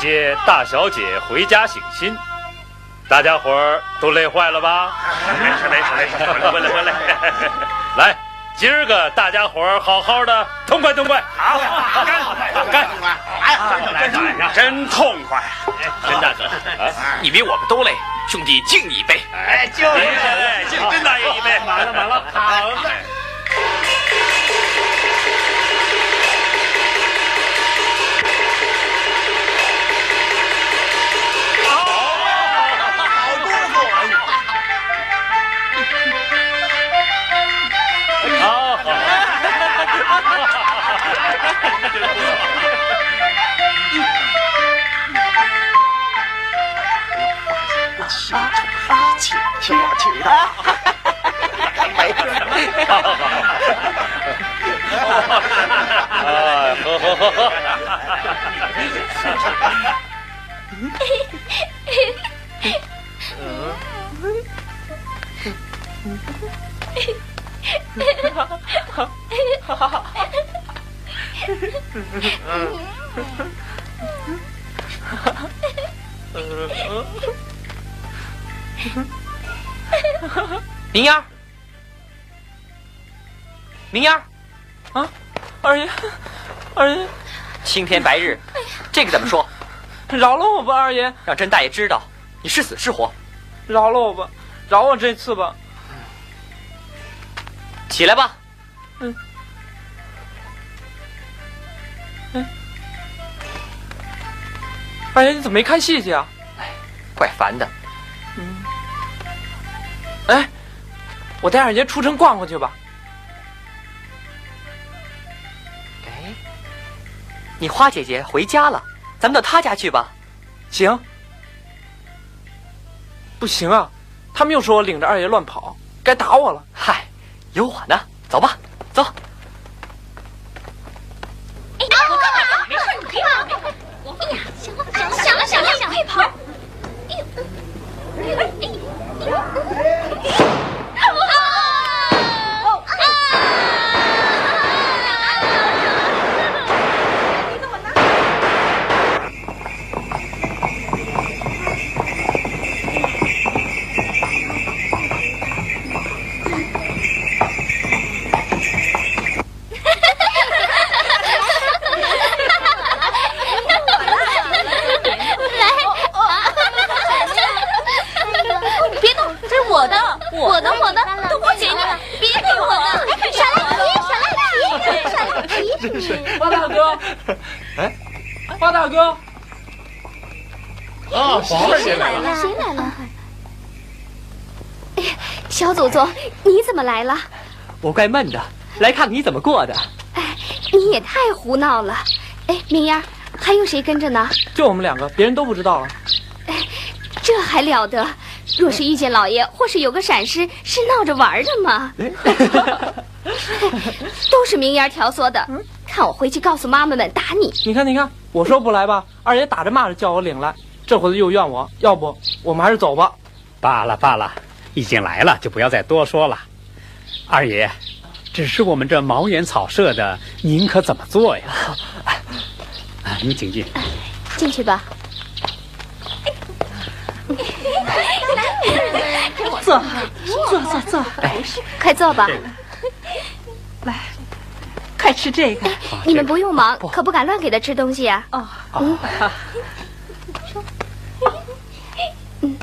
接大小姐回家省心，大家伙儿都累坏了吧？没事没事没事，回来回来。来，今儿个大家伙儿好好的，痛快痛快。好，干干，哎，真痛快，真大哥啊！你比我们都累，兄弟敬你一杯。哎，就哎，敬甄大爷一杯。满了满了，好了。请请我去的。哎，喝喝喝喝。明烟儿，明烟儿，啊，二爷，二爷，青天白日，这个怎么说？饶了我吧，二爷，让甄大爷知道你是死是活。饶了我吧，饶我这次吧。起来吧。嗯。嗯。二爷，你怎么没看戏去啊？哎怪烦的。嗯。哎，我带二爷出城逛逛去吧。哎，你花姐姐回家了，咱们到她家去吧。行。不行啊，他们又说我领着二爷乱跑，该打我了。嗨，有我呢，走吧，走。来了？我怪闷的，来看看你怎么过的。哎，你也太胡闹了。哎，明烟儿，还有谁跟着呢？就我们两个，别人都不知道哎。这还了得！若是遇见老爷，或是有个闪失，是闹着玩的吗？都是明烟儿挑唆的。看我回去告诉妈妈们打你。你看，你看，我说不来吧，二爷打着骂着叫我领来，这回子又怨我。要不，我们还是走吧。罢了罢了，已经来了，就不要再多说了。二爷，只是我们这茅檐草舍的，您可怎么做呀？啊，您请进。进去吧。坐，坐坐坐，快坐吧。来，快吃这个。你们不用忙，可不敢乱给他吃东西啊。哦，嗯，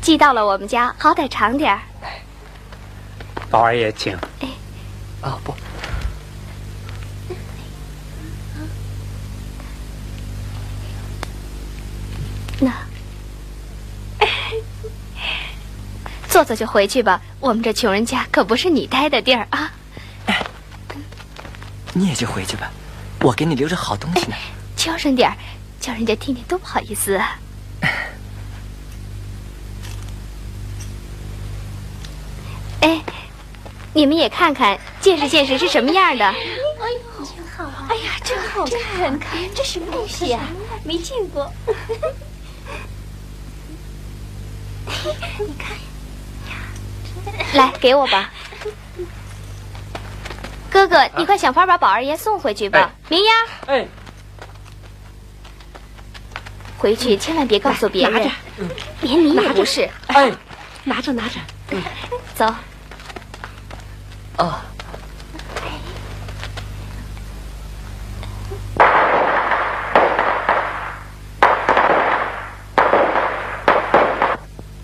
寄到了我们家好歹长点儿。宝二爷请。啊不。那。坐坐就回去吧我们这穷人家可不是你待的地儿啊。你也就回去吧我给你留着好东西呢。娇声点儿，叫人家听听多不好意思啊。哎，你们也看看，见识见识是什么样的。哎呦，真好啊！哎呀，真好看！看，这什么东西呀？没见过。你看，来，给我吧。哥哥，你快想法把宝二爷送回去吧。明丫，哎，回去千万别告诉别人，连你也不是。哎，拿着拿着。走。哦，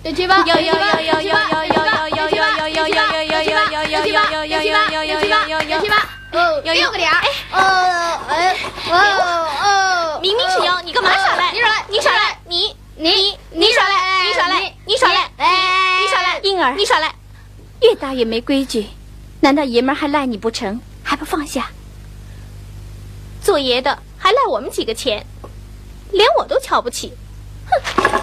有去吧？有有有有有有有有有有有有有有有有有有有去吧？哦，有六个点儿。哦，哎，哦哦，明明是有，你干嘛耍赖？你耍赖，你耍赖，你你你耍赖，你耍赖，你耍赖，你耍赖，婴儿，你耍赖，越大越没规矩，难道爷们儿还赖你不成？还不放下？做爷的还赖我们几个钱，连我都瞧不起。哼！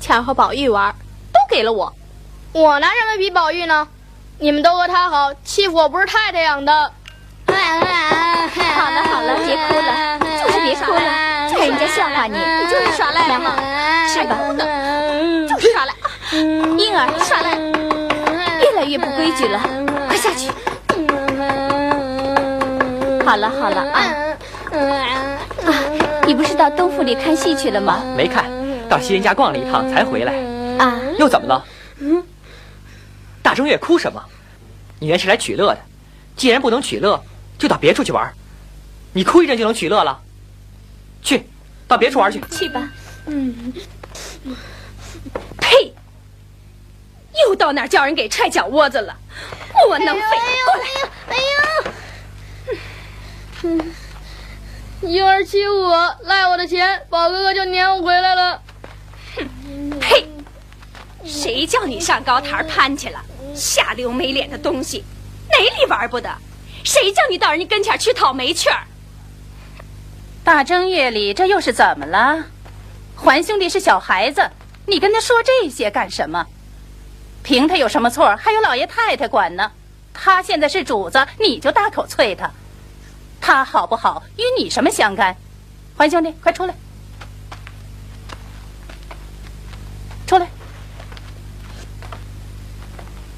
巧和宝玉玩，都给了我，我拿什么比宝玉呢？你们都和他好，欺负我不是太太养的。好了好了，别哭了，就是别哭了，看人家笑话你，你就是耍赖嘛，是吧？就是耍赖，婴儿耍赖，越来越不规矩了，快下去。好了好了啊，啊，你不是到东府里看戏去了吗？没看到西人家逛了一趟才回来。啊，又怎么了？大正月哭什么？你原是来取乐的，既然不能取乐，就到别处去玩。你哭一阵就能取乐了？去，到别处玩去。去吧。嗯，呸！又到哪儿叫人给踹脚窝子了？窝囊废！哎呦！哎呦！嗯，婴儿欺负我，赖我的钱，宝哥哥就撵我回来了。哼呸！谁叫你上高台攀去了？下流没脸的东西，哪里玩不得？谁叫你到人家跟前去讨没趣儿？大正月里，这又是怎么了？环兄弟是小孩子，你跟他说这些干什么？凭他有什么错？还有老爷太太管呢。他现在是主子，你就大口啐他，他好不好与你什么相干？环兄弟，快出来！出来！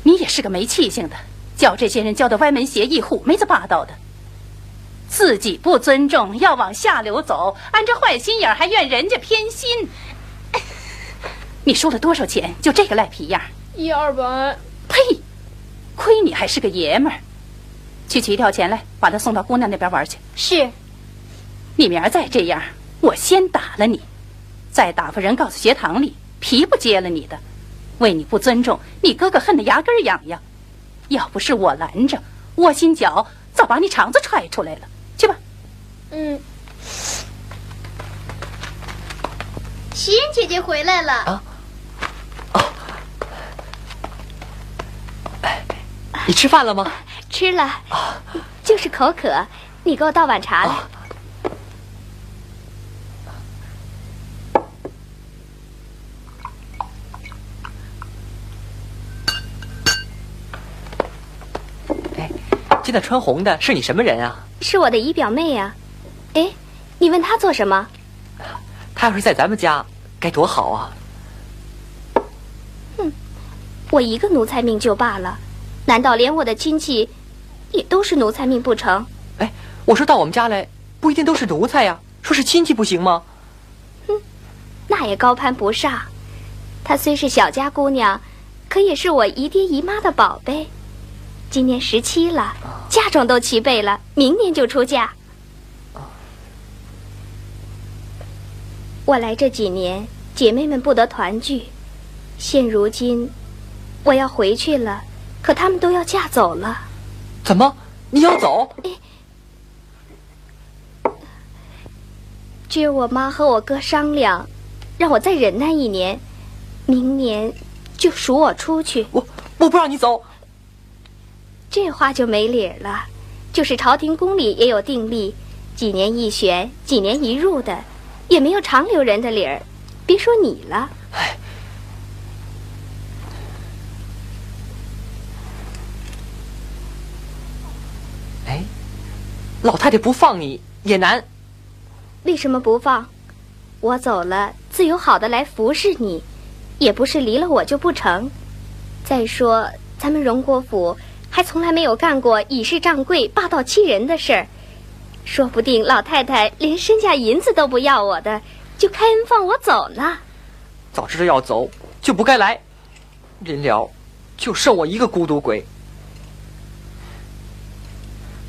你也是个没气性的，教这些人教的歪门邪义、虎妹子霸道的，自己不尊重，要往下流走，安这坏心眼儿，还怨人家偏心。你输了多少钱？就这个赖皮样？一二百。呸！亏你还是个爷们儿，去取一条钱来，把他送到姑娘那边玩去。是。你明儿再这样，我先打了你，再打发人告诉学堂里，皮不接了你的。为你不尊重，你哥哥恨得牙根痒痒。要不是我拦着，窝心脚早把你肠子踹出来了。嗯。袭人姐姐回来了。啊。哦。你吃饭了吗？吃了。就是口渴，你给我倒碗茶来。现在穿红的是你什么人啊？是我的姨表妹呀。哎，你问他做什么？他要是在咱们家，该多好啊！哼，我一个奴才命就罢了，难道连我的亲戚也都是奴才命不成？哎，我说到我们家来，不一定都是奴才呀，说是亲戚不行吗？哼，那也高攀不上。她虽是小家姑娘，可也是我姨爹姨妈的宝贝。今年十七了，嫁妆都齐备了，明年就出嫁。我来这几年，姐妹们不得团聚，现如今我要回去了，可她们都要嫁走了。怎么？你要走？今儿我妈和我哥商量，让我再忍耐一年，明年就赎我出去。我我不让你走。这话就没理儿了。就是朝廷宫里也有定例，几年一选，几年一入的，也没有长留人的理儿。别说你了。哎，老太太不放你也难。为什么不放？我走了，自有好的来服侍你，也不是离了我就不成。再说咱们荣国府还从来没有干过以势仗贵、霸道欺人的事儿，说不定老太太连身价银子都不要我的，就开恩放我走呢。早知道要走，就不该来。临了，就剩我一个孤独鬼。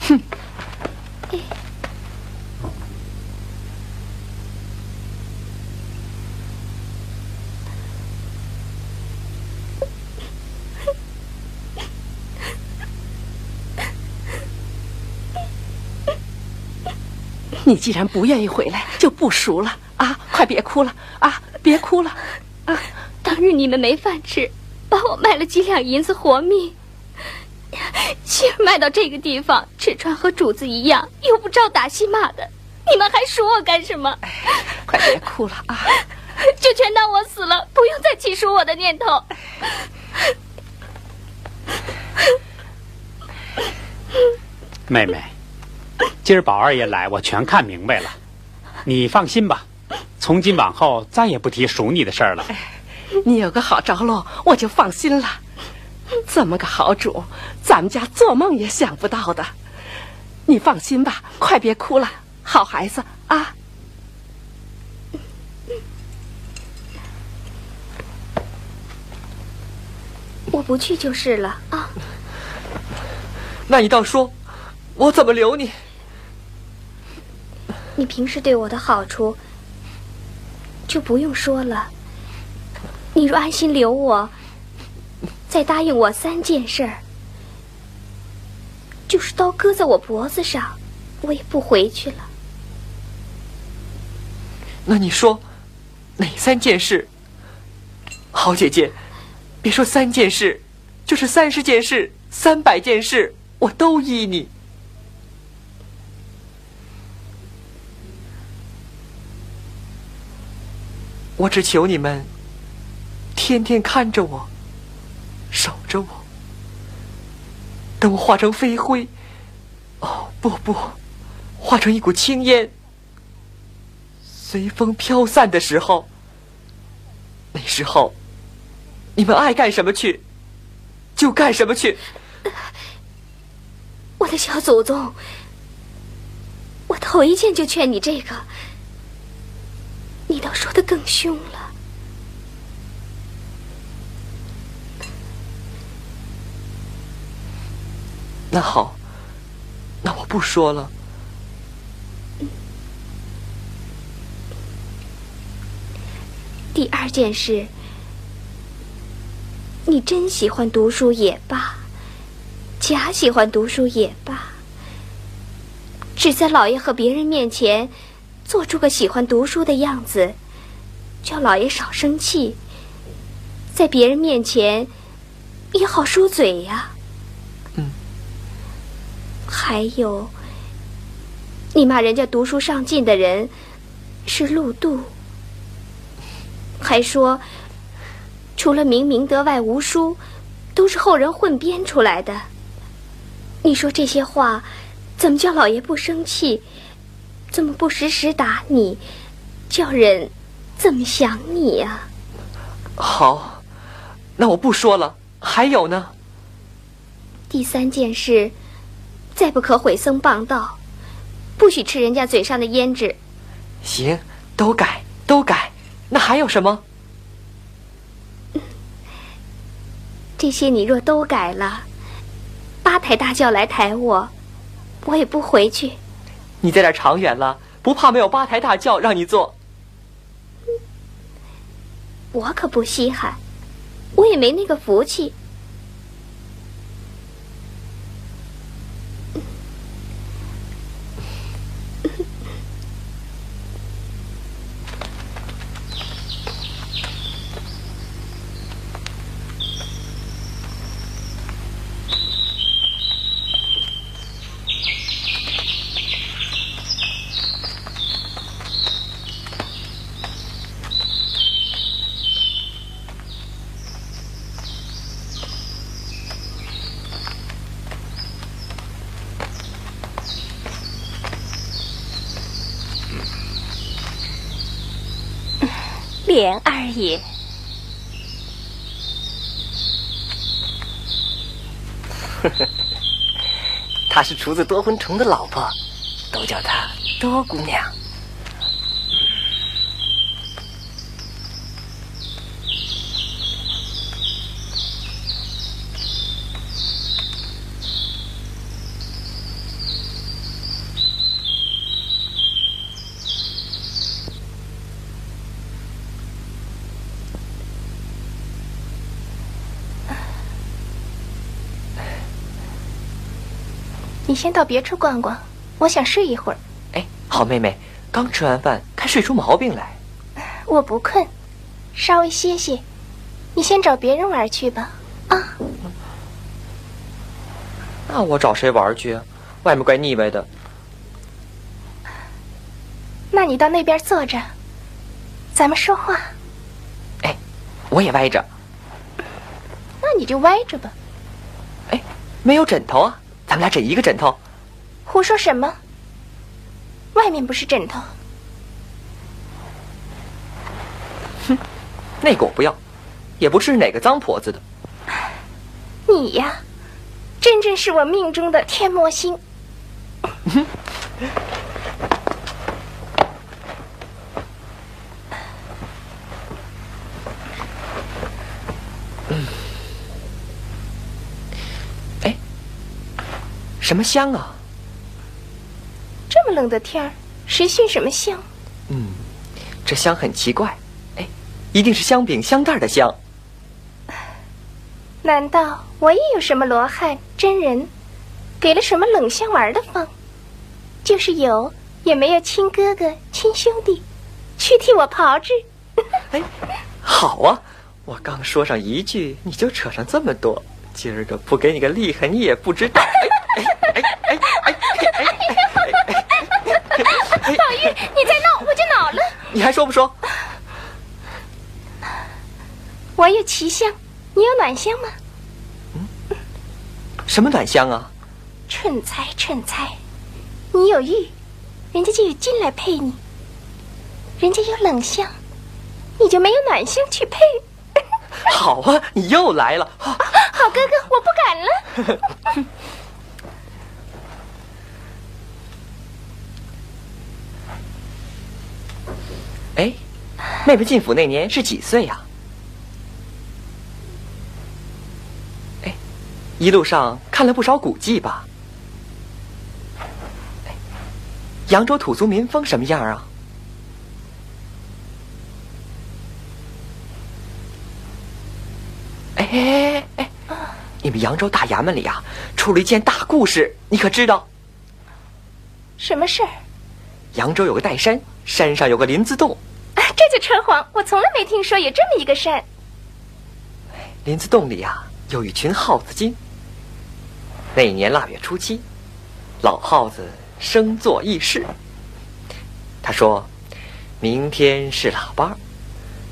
哼！你既然不愿意回来，就不赎了啊！快别哭了啊！别哭了啊！当日你们没饭吃，把我卖了几两银子活命，今儿卖到这个地方，吃穿和主子一样，又不招打戏骂的，你们还赎我干什么？快别哭了啊！就全当我死了，不用再起赎我的念头。妹妹。今儿宝二爷来，我全看明白了。你放心吧，从今往后再也不提赎你的事儿了。你有个好着落，我就放心了。这么个好主，咱们家做梦也想不到的。你放心吧，快别哭了，好孩子啊。我不去就是了啊。那你倒说，我怎么留你？你平时对我的好处就不用说了。你若安心留我，再答应我三件事儿，就是刀割在我脖子上，我也不回去了。那你说哪三件事？好姐姐，别说三件事，就是三十件事、三百件事，我都依你。我只求你们，天天看着我，守着我。等我化成飞灰，哦不不，化成一股青烟，随风飘散的时候，那时候，你们爱干什么去，就干什么去。我的小祖宗，我头一件就劝你这个。你倒说的更凶了。那好，那我不说了。第二件事，你真喜欢读书也罢，假喜欢读书也罢，只在老爷和别人面前。做出个喜欢读书的样子，叫老爷少生气，在别人面前也好说嘴呀。嗯。还有，你骂人家读书上进的人是陆度，还说除了明明德外无书，都是后人混编出来的。你说这些话，怎么叫老爷不生气？怎么不时时打你，叫人怎么想你呀？好，那我不说了。还有呢？第三件事，再不可毁僧谤道，不许吃人家嘴上的胭脂。行，都改，都改。那还有什么？这些你若都改了，八抬大轿来抬我，我也不回去。你在这长远了，不怕没有八抬大轿让你坐？我可不稀罕。我也没那个福气。厨子多魂虫的老婆，都叫她多姑娘。你先到别处逛逛，我想睡一会儿。哎，好妹妹，刚吃完饭，看睡出毛病来。我不困，稍微歇歇。你先找别人玩去吧。啊，那我找谁玩去？外面怪腻歪的。那你到那边坐着，咱们说话。哎，我也歪着。那你就歪着吧。哎，没有枕头啊。咱们俩枕一个枕头。胡说什么？外面不是枕头。哼，那个我不要，也不是哪个脏婆子的。你呀，真正是我命中的天魔星。什么香啊？这么冷的天儿，谁熏什么香？嗯，这香很奇怪，哎，一定是香饼香袋的香。难道我也有什么罗汉真人，给了什么冷香丸的方？就是有，也没有亲哥哥亲兄弟，去替我炮制。哎，好啊！我刚说上一句，你就扯上这么多，今儿个不给你个厉害，你也不知道哎哎！宝玉，你再闹我就恼了。你还说不说？我有奇香，你有暖香吗？嗯，什么暖香啊？蠢材蠢材！你有玉，人家就有金来配你；人家有冷香，你就没有暖香去配。好啊，你又来了。好哥哥，我不敢了。妹妹进府那年是几岁呀？哎，一路上看了不少古迹吧？扬州土族民风什么样啊？哎哎哎哎！你们扬州大衙门里啊，出了一件大故事，你可知道？什么事儿？扬州有个岱山，山上有个林子洞。这就扯谎！我从来没听说有这么一个山。林子洞里呀，有一群耗子精。那年腊月初七，老耗子生坐议事。他说：“明天是腊八，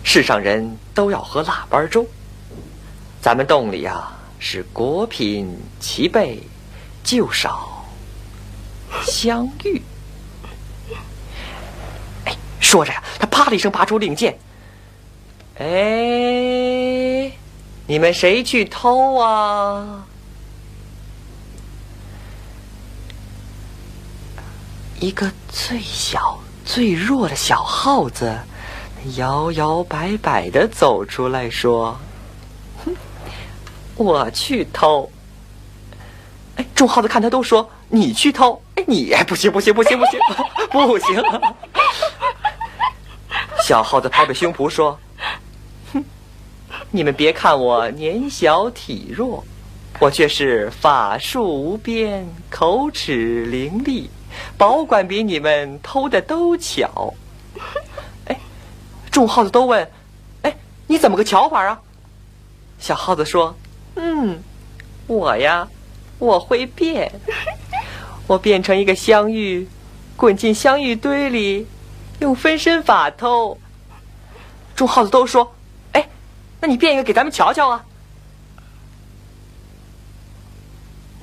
世上人都要喝腊八粥。咱们洞里呀，是果品齐备，就少相遇。”说着呀，他啪的一声拔出令箭。哎，你们谁去偷啊？一个最小、最弱的小耗子，摇摇摆摆的走出来说：“，我去偷。”哎，众耗子看他都说：“你去偷。”哎，你不行，不行，不行，不行，不行。小耗子拍拍胸脯说：“哼，你们别看我年小体弱，我却是法术无边，口齿伶俐，保管比你们偷的都巧。哎，众耗子都问：“哎，你怎么个巧法啊？”小耗子说：“嗯，我呀，我会变，我变成一个香芋，滚进香芋堆里，用分身法偷。”众耗子都说：“哎，那你变一个给咱们瞧瞧啊！”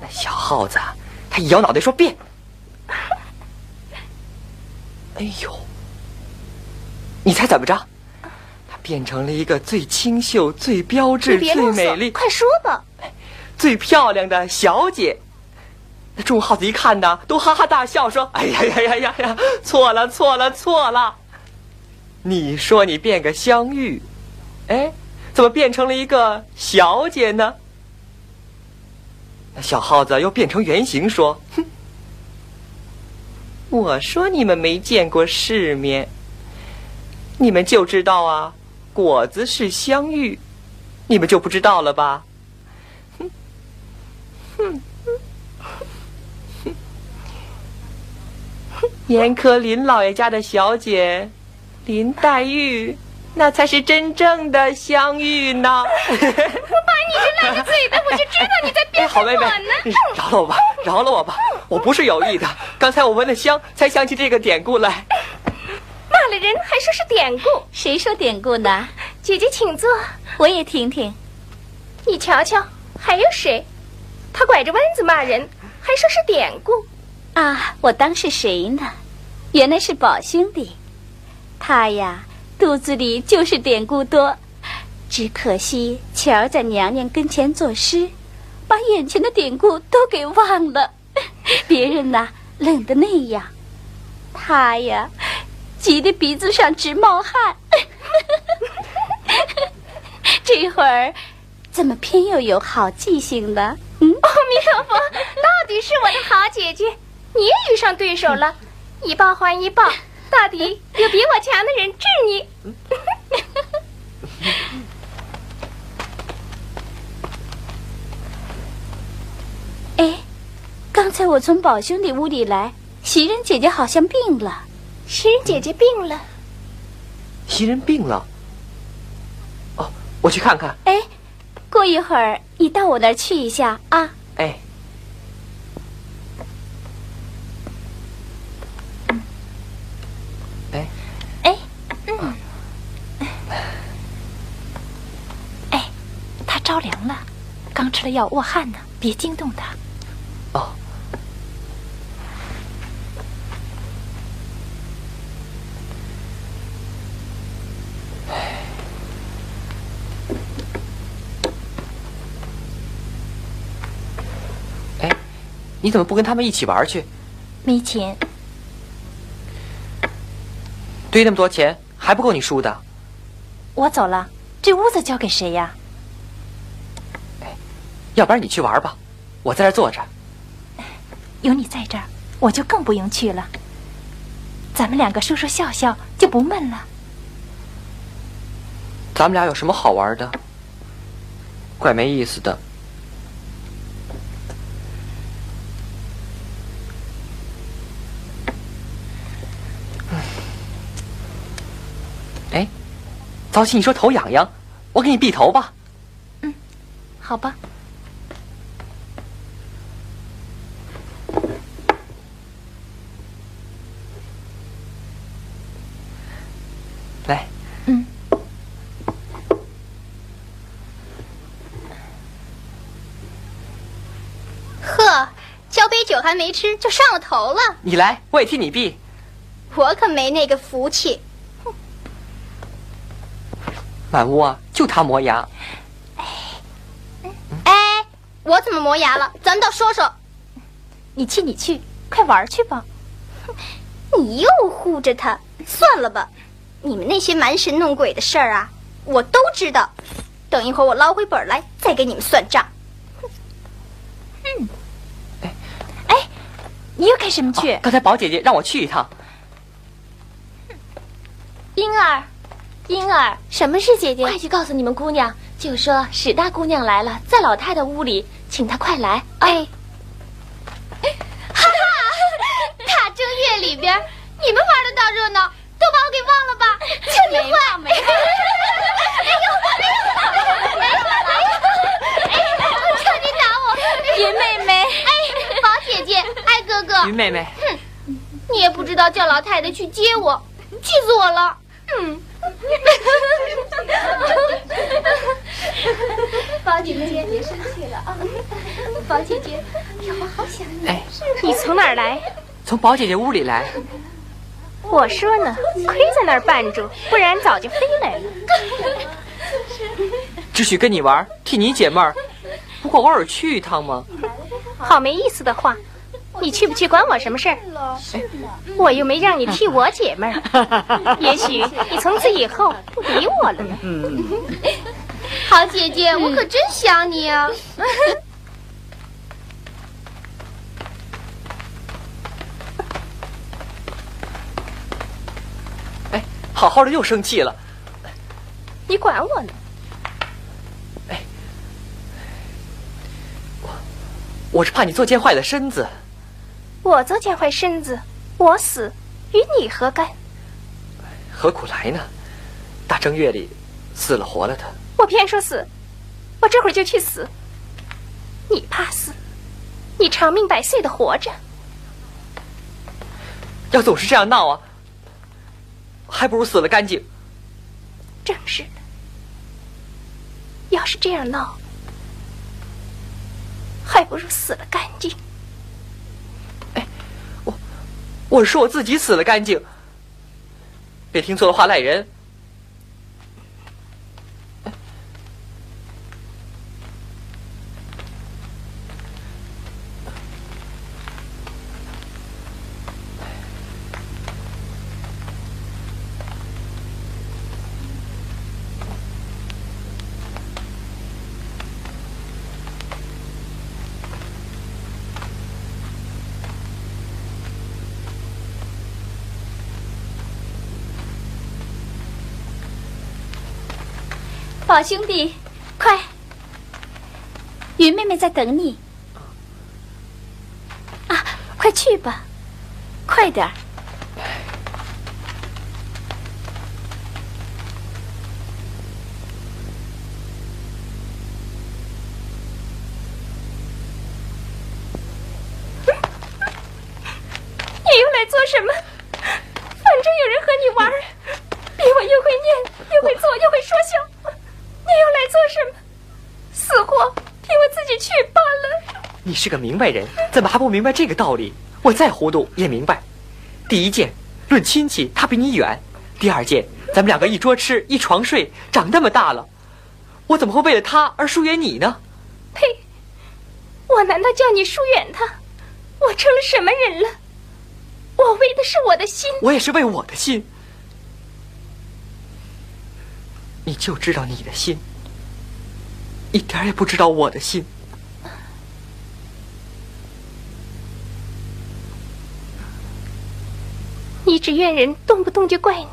那小耗子他一摇脑袋说：“变！”哎呦，你猜怎么着？他变成了一个最清秀、最标致、最美丽，快说吧，最漂亮的小姐。那众耗子一看呢，都哈哈大笑，说：“哎呀呀呀呀呀，错了错了错了！你说你变个香玉，哎，怎么变成了一个小姐呢？”那小耗子又变成原形，说：“哼，我说你们没见过世面，你们就知道啊，果子是香玉，你们就不知道了吧？”哼，哼。严苛林老爷家的小姐林黛玉，那才是真正的香玉呢。我把你这烂嘴的，我就知道你在编好妹妹，饶了我吧，饶了我吧，我不是有意的。刚才我闻了香，才想起这个典故来。骂了人还说是典故，谁说典故呢？姐姐请坐，我也听听。你瞧瞧，还有谁？他拐着弯子骂人，还说是典故。啊，我当是谁呢？原来是宝兄弟，他呀肚子里就是典故多，只可惜巧儿在娘娘跟前作诗，把眼前的典故都给忘了。别人呐冷的那样，他呀急得鼻子上直冒汗。这会儿怎么偏又有好记性呢？嗯，阿弥陀佛，到底是我的好姐姐。你也遇上对手了，一报还一报，到底有比我强的人治你。哎，刚才我从宝兄弟屋里来，袭人姐姐好像病了。袭人姐姐病了。袭人病了。哦，我去看看。哎，过一会儿你到我那儿去一下啊。哎。刚吃了药卧汗呢，别惊动他。哦。哎，你怎么不跟他们一起玩去？没钱。堆那么多钱还不够你输的。我走了，这屋子交给谁呀？要不然你去玩吧，我在这坐着。有你在这儿，我就更不用去了。咱们两个说说笑笑，就不闷了。咱们俩有什么好玩的？怪没意思的。哎，早起你说头痒痒，我给你闭头吧。嗯，好吧。还没吃就上了头了。你来，我也替你避。我可没那个福气。满屋啊，就他磨牙。哎，我怎么磨牙了？咱们倒说说。你去，你去，快玩去吧。你又护着他，算了吧。你们那些蛮神弄鬼的事儿啊，我都知道。等一会儿我捞回本来，再给你们算账。嗯，哎，哎，你又干什么去？刚才宝姐姐让我去一趟。婴儿，婴儿，什么事姐姐？快去告诉你们姑娘，就说史大姑娘来了，在老太太屋里，请她快来。哎，哈哈，大正月里边，你们玩的大热闹，都把我给忘了吧？就你坏，没忘。哎呦，哎呦，哎呦，哎呦，趁你打我，云妹妹，哎，宝姐姐，爱哥哥，云妹妹，哼，你也不知道叫老太太去接我，气死我了。嗯。宝姐姐，别生气了啊！宝姐姐，我好想你。哎，你从哪儿来？从宝姐姐屋里来。我说呢，亏在那儿绊住，不然早就飞来了。只许跟你玩，替你解闷儿。不过偶尔去一趟嘛。好没意思的话，你去不去关我什么事儿？我又没让你替我解闷儿。也许你从此以后不理我了呢。嗯。好姐姐，我可真想你啊！哎，好好的又生气了。你管我呢？哎，我我是怕你作贱坏了身子。我作贱坏身子，我死与你何干？何苦来呢？大正月里死了活了的。我偏说死，我这会儿就去死。你怕死？你长命百岁的活着。要总是这样闹啊，还不如死了干净。正是的。要是这样闹，还不如死了干净。哎，我我是说我自己死了干净，别听错了话赖人。宝兄弟，快！云妹妹在等你。啊，快去吧，快点儿！你又来做什么？反正有人和你玩，比我又会念，又会做，又会说笑。你又来做什么？死活凭我自己去罢了。你是个明白人，怎么还不明白这个道理？我再糊涂也明白。第一件，论亲戚，他比你远；第二件，咱们两个一桌吃，一床睡，长那么大了，我怎么会为了他而疏远你呢？呸！我难道叫你疏远他？我成了什么人了？我为的是我的心，我也是为我的心。你就知道你的心，一点也不知道我的心。你只怨人动不动就怪你，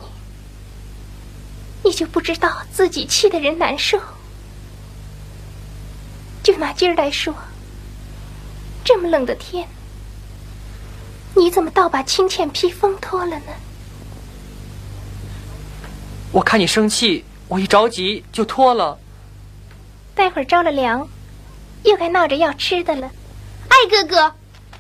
你就不知道自己气的人难受。就拿今儿来说，这么冷的天，你怎么倒把青浅披风脱了呢？我看你生气。我一着急就脱了，待会儿着了凉，又该闹着要吃的了。爱哥哥，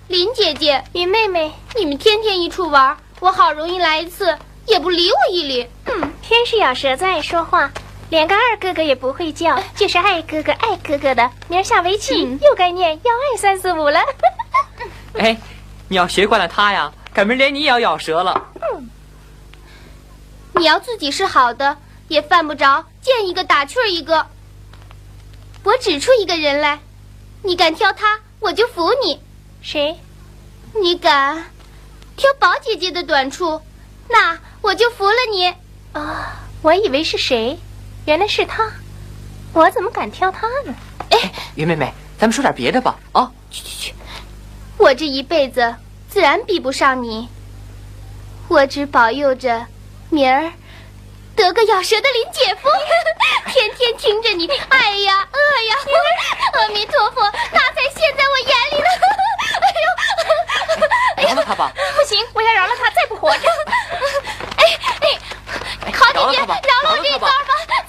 林姐姐，云妹妹，你们天天一处玩，我好容易来一次，也不理我一理。嗯，偏是咬舌子爱说话，连个二哥哥也不会叫，就是爱哥哥爱哥哥的。明儿下围棋又该念幺二三四五了。哎，你要学惯了他呀，赶明儿连你也要咬舌了。嗯，你要自己是好的。也犯不着见一个打趣一个。我指出一个人来，你敢挑他，我就服你。谁？你敢挑宝姐姐的短处，那我就服了你。啊，我以为是谁，原来是他。我怎么敢挑他呢？哎，云妹妹，咱们说点别的吧。啊，去去去！我这一辈子自然比不上你，我只保佑着明儿。得个咬舌的林姐夫，天天听着你，哎呀，饿呀！阿弥陀佛，他才现在我眼里了。哎呦，饶了他吧！不行，我要饶了他，再不活着。哎 哎，好姐姐，饶了我这一遭吧，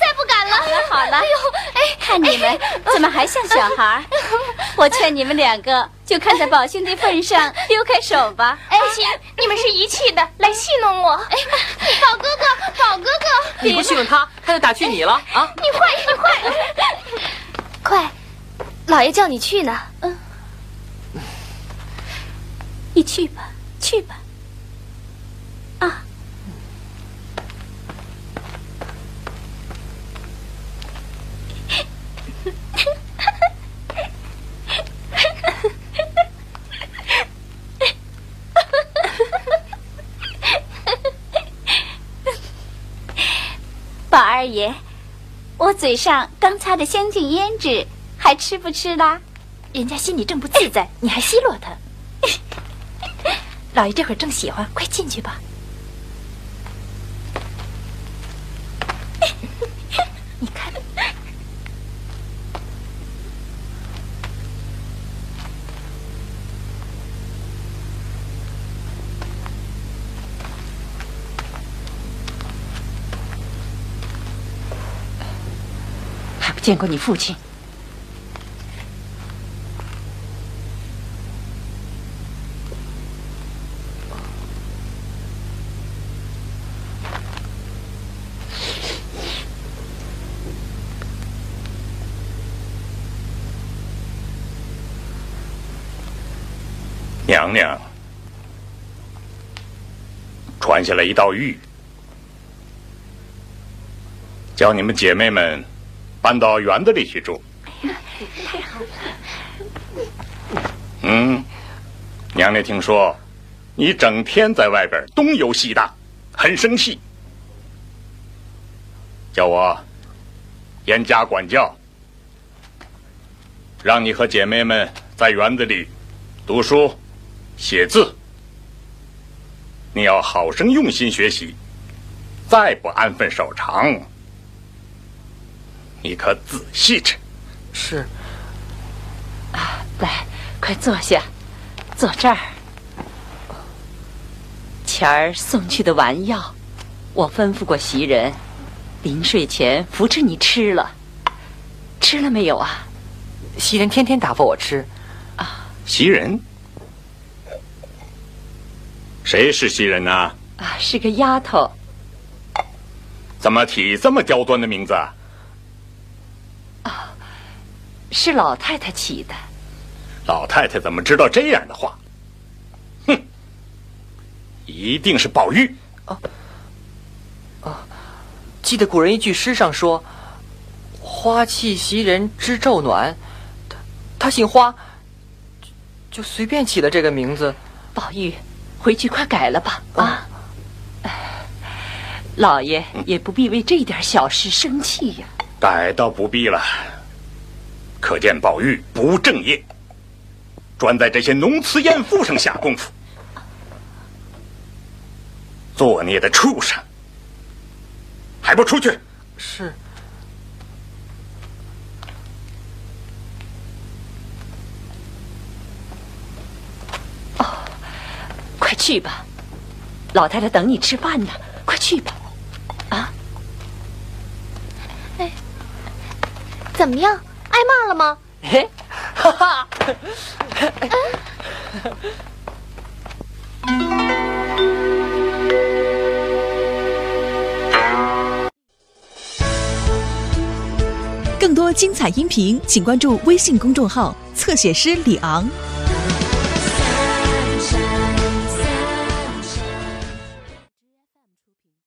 再不敢了。好了好了，哎呦，哎，看你们怎么还像小孩？我劝你们两个，就看在宝兄弟份上，丢开手吧。哎，不行，你们是一气的，来戏弄我。哎，宝哥哥，宝哥哥，你不戏弄他，他就打趣你了啊！你坏，你坏！快，老爷叫你去呢。嗯，你去吧，去吧。啊。宝二爷，我嘴上刚擦的香净胭脂，还吃不吃啦？人家心里正不自在，你还奚落他？老爷这会儿正喜欢，快进去吧。你看，还不见过你父亲。传下来一道玉，叫你们姐妹们搬到园子里去住。太好了。嗯，娘娘听说你整天在外边东游西荡，很生气，叫我严加管教，让你和姐妹们在园子里读书。写字，你要好生用心学习，再不安分守常，你可仔细着。是。啊，来，快坐下，坐这儿。前儿送去的丸药，我吩咐过袭人，临睡前扶着你吃了，吃了没有啊？袭人天天打发我吃。啊，袭人。谁是袭人呢？啊，是个丫头。怎么起这么刁钻的名字？啊，是老太太起的。老太太怎么知道这样的话？哼，一定是宝玉。啊啊！记得古人一句诗上说：“花气袭人知昼暖。”他他姓花，就就随便起了这个名字。宝玉。回去快改了吧，啊！老爷也不必为这点小事生气呀。改倒不必了，可见宝玉不正业，专在这些浓词艳赋上下功夫，作孽的畜生，还不出去！是。去吧，老太太等你吃饭呢。快去吧，啊！哎，怎么样？挨骂了吗？嘿，哈哈。更多精彩音频，请关注微信公众号“侧写师李昂”。